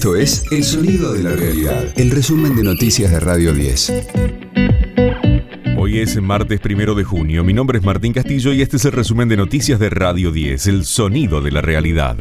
Esto es El Sonido de la Realidad, el resumen de noticias de Radio 10. Hoy es martes primero de junio. Mi nombre es Martín Castillo y este es el resumen de noticias de Radio 10, El Sonido de la Realidad.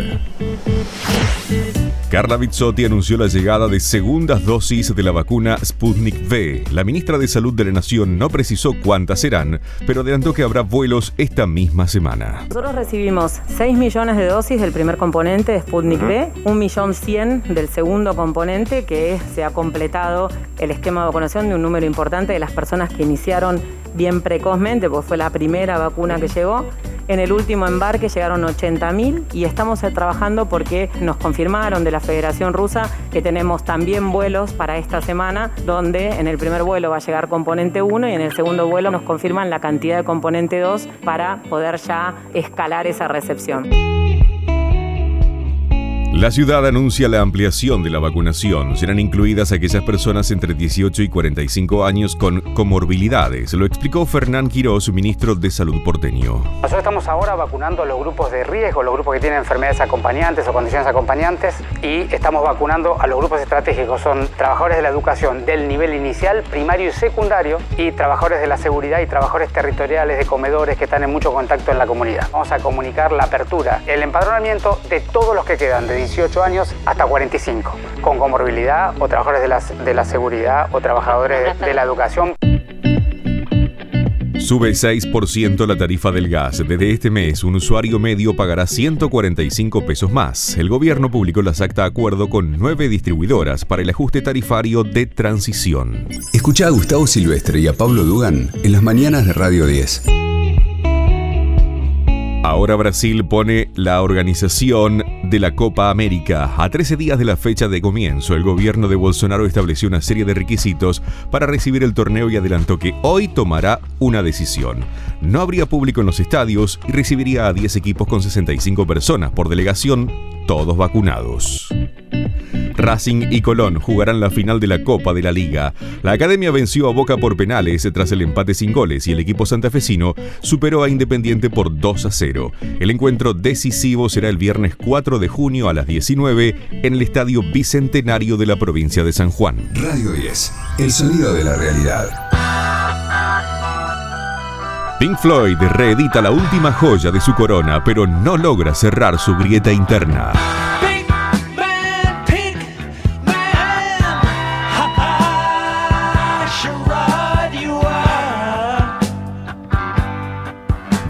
Carla Bizzotti anunció la llegada de segundas dosis de la vacuna Sputnik V. La ministra de Salud de la Nación no precisó cuántas serán, pero adelantó que habrá vuelos esta misma semana. Nosotros recibimos 6 millones de dosis del primer componente de Sputnik V, 1 millón 100 del segundo componente, que se ha completado el esquema de vacunación de un número importante de las personas que iniciaron bien precozmente, porque fue la primera vacuna que llegó. En el último embarque llegaron 80.000 y estamos trabajando porque nos confirmaron de la Federación Rusa que tenemos también vuelos para esta semana, donde en el primer vuelo va a llegar componente 1 y en el segundo vuelo nos confirman la cantidad de componente 2 para poder ya escalar esa recepción. La ciudad anuncia la ampliación de la vacunación. Serán incluidas aquellas personas entre 18 y 45 años con comorbilidades. Lo explicó Fernán Quirós, ministro de Salud porteño. Nosotros estamos ahora vacunando a los grupos de riesgo, los grupos que tienen enfermedades acompañantes o condiciones acompañantes, y estamos vacunando a los grupos estratégicos. Son trabajadores de la educación del nivel inicial, primario y secundario, y trabajadores de la seguridad y trabajadores territoriales de comedores que están en mucho contacto en la comunidad. Vamos a comunicar la apertura, el empadronamiento de todos los que quedan de 18 años hasta 45, con comorbilidad o trabajadores de la, de la seguridad o trabajadores de, de la educación. Sube 6% la tarifa del gas. Desde este mes, un usuario medio pagará 145 pesos más. El gobierno publicó las acta acuerdo con nueve distribuidoras para el ajuste tarifario de transición. Escucha a Gustavo Silvestre y a Pablo Dugan en las mañanas de Radio 10. Ahora Brasil pone la organización de la Copa América. A 13 días de la fecha de comienzo, el gobierno de Bolsonaro estableció una serie de requisitos para recibir el torneo y adelantó que hoy tomará una decisión. No habría público en los estadios y recibiría a 10 equipos con 65 personas por delegación, todos vacunados. Racing y Colón jugarán la final de la Copa de la Liga. La Academia venció a Boca por penales tras el empate sin goles y el equipo santafesino superó a Independiente por 2 a 0. El encuentro decisivo será el viernes 4 de junio a las 19 en el Estadio Bicentenario de la provincia de San Juan. Radio 10, el sonido de la realidad. Pink Floyd reedita la última joya de su corona, pero no logra cerrar su grieta interna.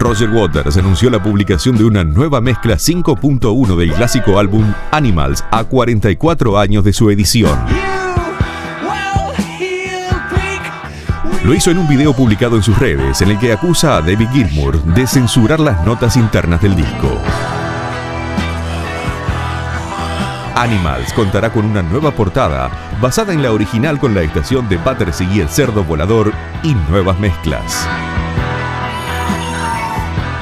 Roger Waters anunció la publicación de una nueva mezcla 5.1 del clásico álbum Animals a 44 años de su edición. Lo hizo en un video publicado en sus redes en el que acusa a David Gilmour de censurar las notas internas del disco. Animals contará con una nueva portada basada en la original con la estación de Battersea y el cerdo volador y nuevas mezclas.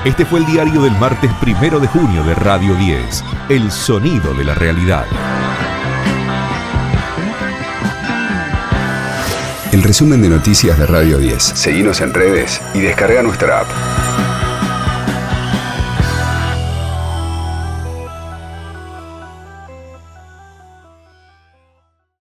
Este fue el diario del martes primero de junio de Radio 10, El Sonido de la Realidad. El resumen de noticias de Radio 10. Seguimos en redes y descarga nuestra app.